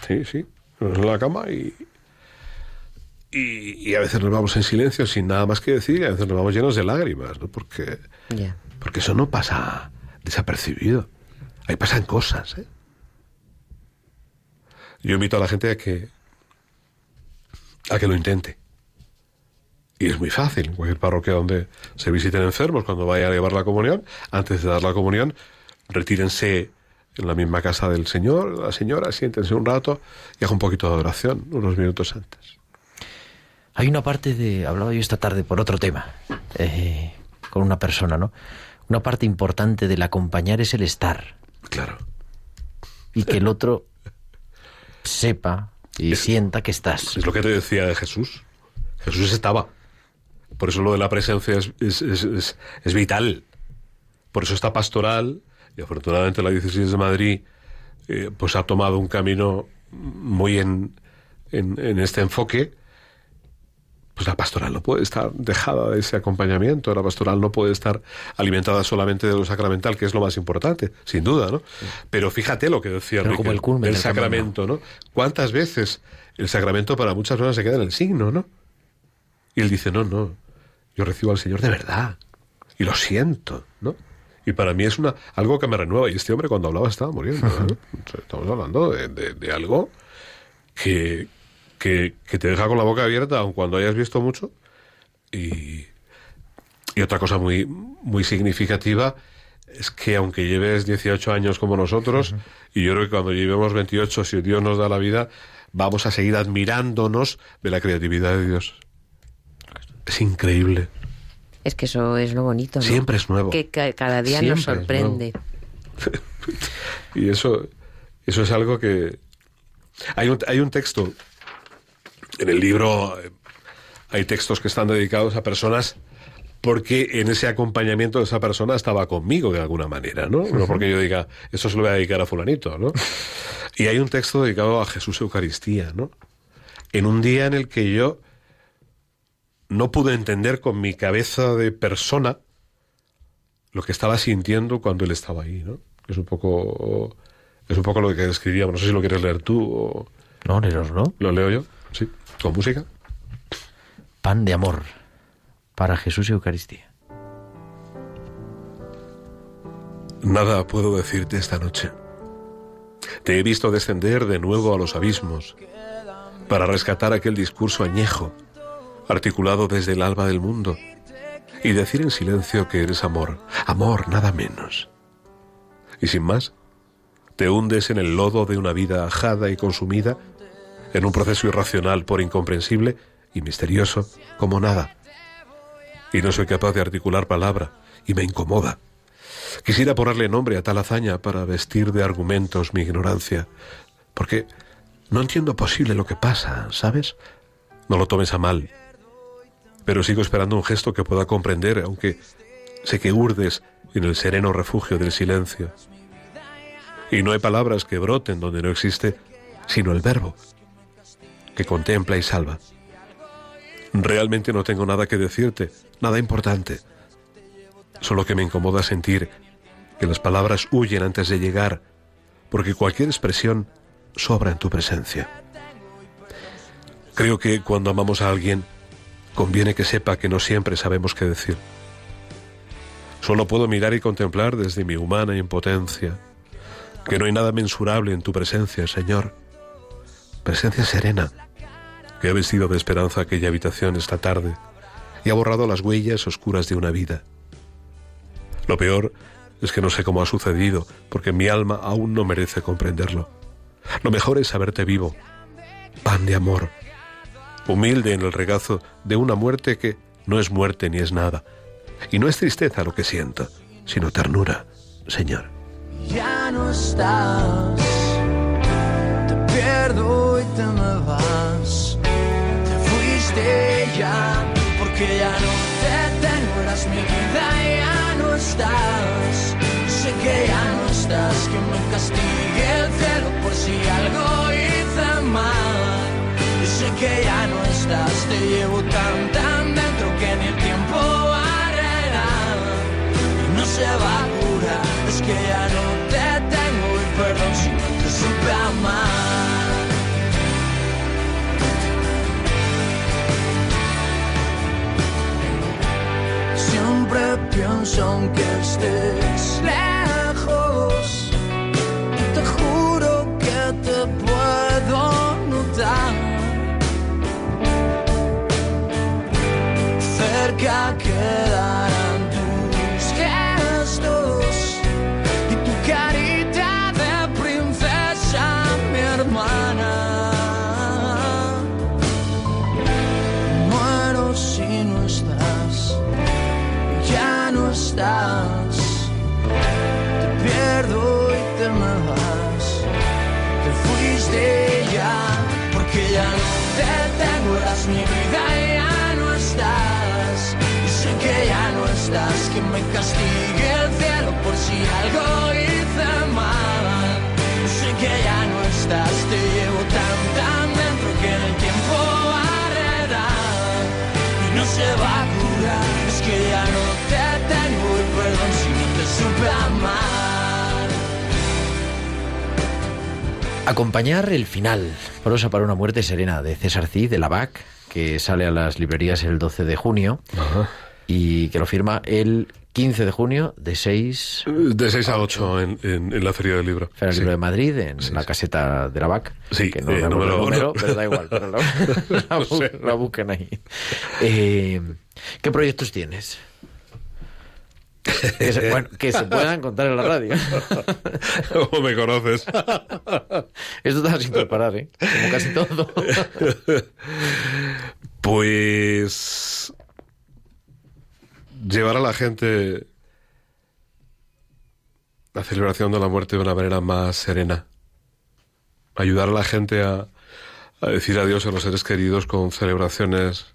sí, sí. En la cama y, y, a veces nos vamos en silencio sin nada más que decir y a veces nos vamos llenos de lágrimas, ¿no? Porque, porque eso no pasa desapercibido. Ahí pasan cosas, ¿eh? Yo invito a la gente a que, a que lo intente. Y es muy fácil. En cualquier parroquia donde se visiten enfermos, cuando vaya a llevar la comunión, antes de dar la comunión, retírense en la misma casa del Señor, la señora, siéntense un rato y hagan un poquito de oración unos minutos antes. Hay una parte de, hablaba yo esta tarde por otro tema, eh, con una persona, ¿no? Una parte importante del acompañar es el estar. Claro. Y que el otro sepa y sienta que estás. Es lo que te decía de Jesús. Jesús estaba. Por eso lo de la presencia es, es, es, vital. Por eso esta pastoral, y afortunadamente la diócesis de Madrid, eh, pues ha tomado un camino muy en, en, en este enfoque pues la pastoral no puede estar dejada de ese acompañamiento, la pastoral no puede estar alimentada solamente de lo sacramental, que es lo más importante, sin duda, ¿no? Pero fíjate lo que decía Enrique, el, el sacramento, ¿no? ¿Cuántas veces el sacramento para muchas personas se queda en el signo, ¿no? Y él dice, no, no, yo recibo al Señor de verdad, y lo siento, ¿no? Y para mí es una algo que me renueva, y este hombre cuando hablaba estaba muriendo, Estamos hablando de, de algo que, que, que te deja con la boca abierta, aun cuando hayas visto mucho. Y, y otra cosa muy, muy significativa es que aunque lleves 18 años como nosotros, y yo creo que cuando llevemos 28, si Dios nos da la vida, vamos a seguir admirándonos de la creatividad de Dios. Es increíble. Es que eso es lo bonito, ¿no? Siempre es nuevo. Que ca- cada día nos es sorprende. Y eso, eso es algo que... Hay un, hay un texto, en el libro eh, hay textos que están dedicados a personas porque en ese acompañamiento esa persona estaba conmigo de alguna manera, ¿no? No porque yo diga, eso se lo voy a dedicar a fulanito, ¿no? Y hay un texto dedicado a Jesús Eucaristía, ¿no? En un día en el que yo no pude entender con mi cabeza de persona lo que estaba sintiendo cuando él estaba ahí, ¿no? Es un poco es un poco lo que escribíamos. No sé si lo quieres leer tú o No, ¿no? lo leo yo. Sí, con música. Pan de amor para Jesús y Eucaristía. Nada puedo decirte esta noche. Te he visto descender de nuevo a los abismos para rescatar aquel discurso añejo, articulado desde el alba del mundo, y decir en silencio que eres amor, amor nada menos. Y sin más, te hundes en el lodo de una vida ajada y consumida, en un proceso irracional por incomprensible y misterioso como nada. Y no soy capaz de articular palabra, y me incomoda. Quisiera ponerle nombre a tal hazaña para vestir de argumentos mi ignorancia, porque no entiendo posible lo que pasa, ¿sabes? No lo tomes a mal, pero sigo esperando un gesto que pueda comprender, aunque sé que urdes en el sereno refugio del silencio. Y no hay palabras que broten donde no existe, sino el verbo, que contempla y salva. Realmente no tengo nada que decirte, nada importante. Solo que me incomoda sentir que las palabras huyen antes de llegar, porque cualquier expresión sobra en tu presencia. Creo que cuando amamos a alguien, conviene que sepa que no siempre sabemos qué decir. Solo puedo mirar y contemplar desde mi humana impotencia, que no hay nada mensurable en tu presencia, Señor. Presencia serena, que ha vestido de esperanza aquella habitación esta tarde y ha borrado las huellas oscuras de una vida. Lo peor es que no sé cómo ha sucedido, porque mi alma aún no merece comprenderlo. Lo mejor es saberte vivo, pan de amor, humilde en el regazo de una muerte que no es muerte ni es nada, y no es tristeza lo que siento, sino ternura, Señor. Ya no estás, pierdo y te me vas, te fuiste ya, porque ya no te tengo, eras mi vida, ya no estás, sé que ya no estás, que me castigue el cielo por si algo hice mal, sé que ya no estás, te llevo tan tan dentro que ni el tiempo barrerá, y no se va a curar, es que ya no te tengo y perdón si pienso aunque estés tengo, eras mi vida y ya no estás. Y sé que ya no estás, que me castigue el cielo por si algo Acompañar el final, prosa para una muerte serena, de César Cid, de la BAC, que sale a las librerías el 12 de junio. y que lo firma el 15 de junio de 6... De 6 a 8 en, en- en la Feria del Libro. Feria del Sí. Libro de Madrid, en la caseta de la VAC. Sí, que no eh, recuerdo número- el número, no. pero da igual. pero la, la No sé. la busquen ahí. Eh, ¿Qué proyectos tienes? Que se, bueno, que se puedan contar en la radio. ¿Cómo me conoces? Esto está sin preparar, ¿eh? Como casi todo. Pues llevar a la gente la celebración de la muerte de una manera más serena. Ayudar a la gente a, a decir adiós a los seres queridos con celebraciones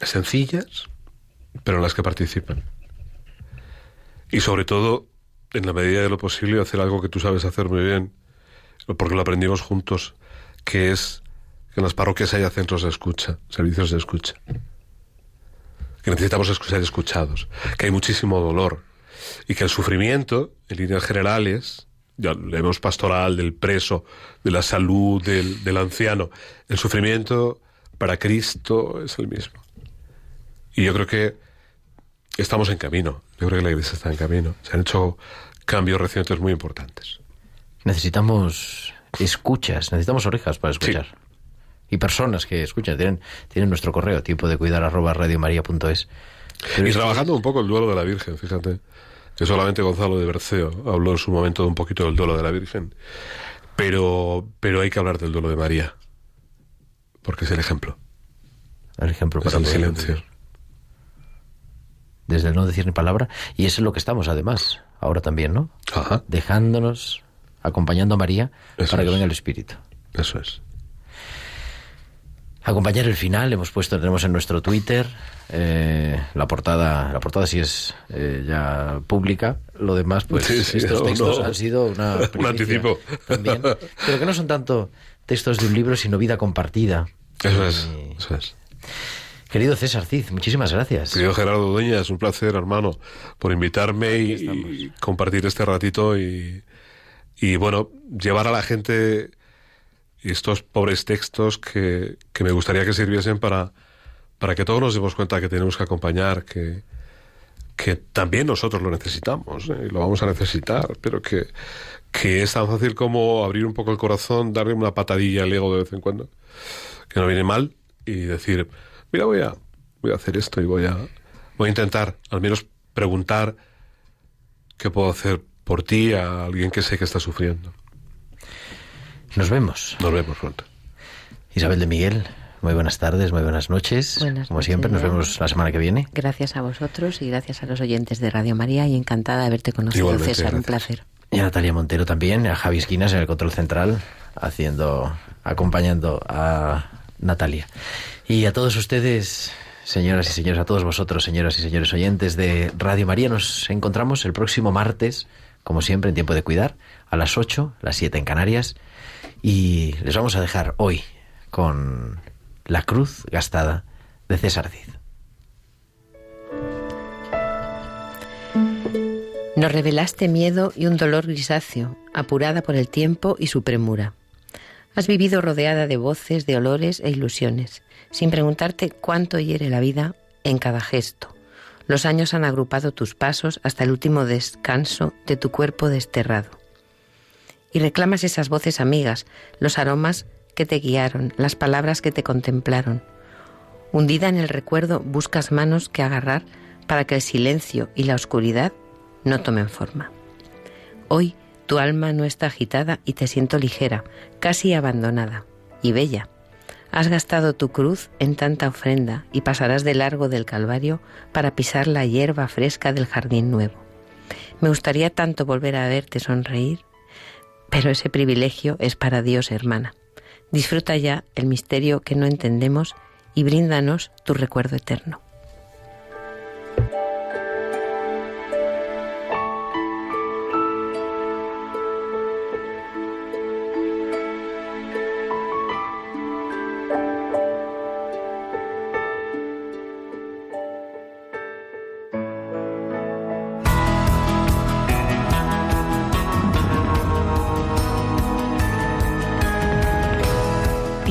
sencillas, pero en las que participan. Y sobre todo, en la medida de lo posible, hacer algo que tú sabes hacer muy bien, porque lo aprendimos juntos, que es que en las parroquias haya centros de escucha, servicios de escucha. Que necesitamos ser escuchados, que hay muchísimo dolor y que el sufrimiento, en líneas generales, ya leemos pastoral del preso, de la salud del, del anciano, el sufrimiento para Cristo es el mismo. Y yo creo que estamos en camino. Yo creo que la iglesia está en camino. Se han hecho cambios recientes muy importantes. Necesitamos escuchas, necesitamos orejas para escuchar. Y personas que escuchan. Tienen, tienen nuestro correo, tiempo de cuidar arroba radiomaria.es. Y es- trabajando un poco el duelo de la Virgen, fíjate. Que solamente Gonzalo de Berceo habló en su momento de un poquito del duelo de la Virgen. Pero, pero hay que hablar del duelo de María. Porque es el ejemplo. el ejemplo Es para el poder silencio. Desde el no decir ni palabra. Y eso es lo que estamos, además, ahora también, ¿no? Ajá. Dejándonos, acompañando a María Eso para que es. venga el Espíritu. Eso es. Acompañar el final, hemos puesto, tenemos en nuestro Twitter eh, la portada, la portada sí es eh, ya pública, lo demás, pues Sí, sí, estos no, textos no. han sido una Un anticipo. también, pero que no son tanto textos de un libro, sino vida compartida. Eso es. Eso es. Querido César Cid, muchísimas gracias. Querido Gerardo Dueña, es un placer, hermano, por invitarme y, y compartir este ratito y, y, bueno, llevar a la gente estos pobres textos que, que me gustaría que sirviesen para, para que todos nos demos cuenta que tenemos que acompañar, que, que también nosotros lo necesitamos ¿eh? y lo vamos a necesitar, pero que, que es tan fácil como abrir un poco el corazón, darle una patadilla al ego de vez en cuando, que no viene mal, y decir, mira, voy a, voy a hacer esto y voy a, voy a intentar al menos preguntar qué puedo hacer por ti a alguien que sé que está sufriendo. Nos vemos. Nos vemos pronto. Isabel de Miguel, muy buenas tardes, muy buenas noches. Buenas Como noches, siempre, nos vemos la semana que viene. Gracias a vosotros y gracias a los oyentes de Radio María y encantada de haberte conocido, Igualmente, César. Un placer. Y a Natalia Montero también, a Javi Esquinas en el control central, haciendo, acompañando a Natalia. Y a todos ustedes, señoras y señores, a todos vosotros, señoras y señores oyentes de Radio María, nos encontramos el próximo martes, como siempre, en tiempo de cuidar, a las 8, las 7 en Canarias, y les vamos a dejar hoy con La Cruz Gastada de César Cid. Nos revelaste miedo y un dolor grisáceo, apurada por el tiempo y su premura. Has vivido rodeada de voces, de olores e ilusiones, sin preguntarte cuánto hiere la vida en cada gesto. Los años han agrupado tus pasos hasta el último descanso de tu cuerpo desterrado. Y reclamas esas voces amigas, los aromas que te guiaron, las palabras que te contemplaron. Hundida en el recuerdo, buscas manos que agarrar para que el silencio y la oscuridad no tomen forma. Hoy tu alma no está agitada y te siento ligera, casi abandonada y bella. Has gastado tu cruz en tanta ofrenda y pasarás de largo del Calvario para pisar la hierba fresca del jardín nuevo. Me gustaría tanto volver a verte sonreír, pero ese privilegio es para Dios, hermana. Disfruta ya el misterio que no entendemos y bríndanos tu recuerdo eterno.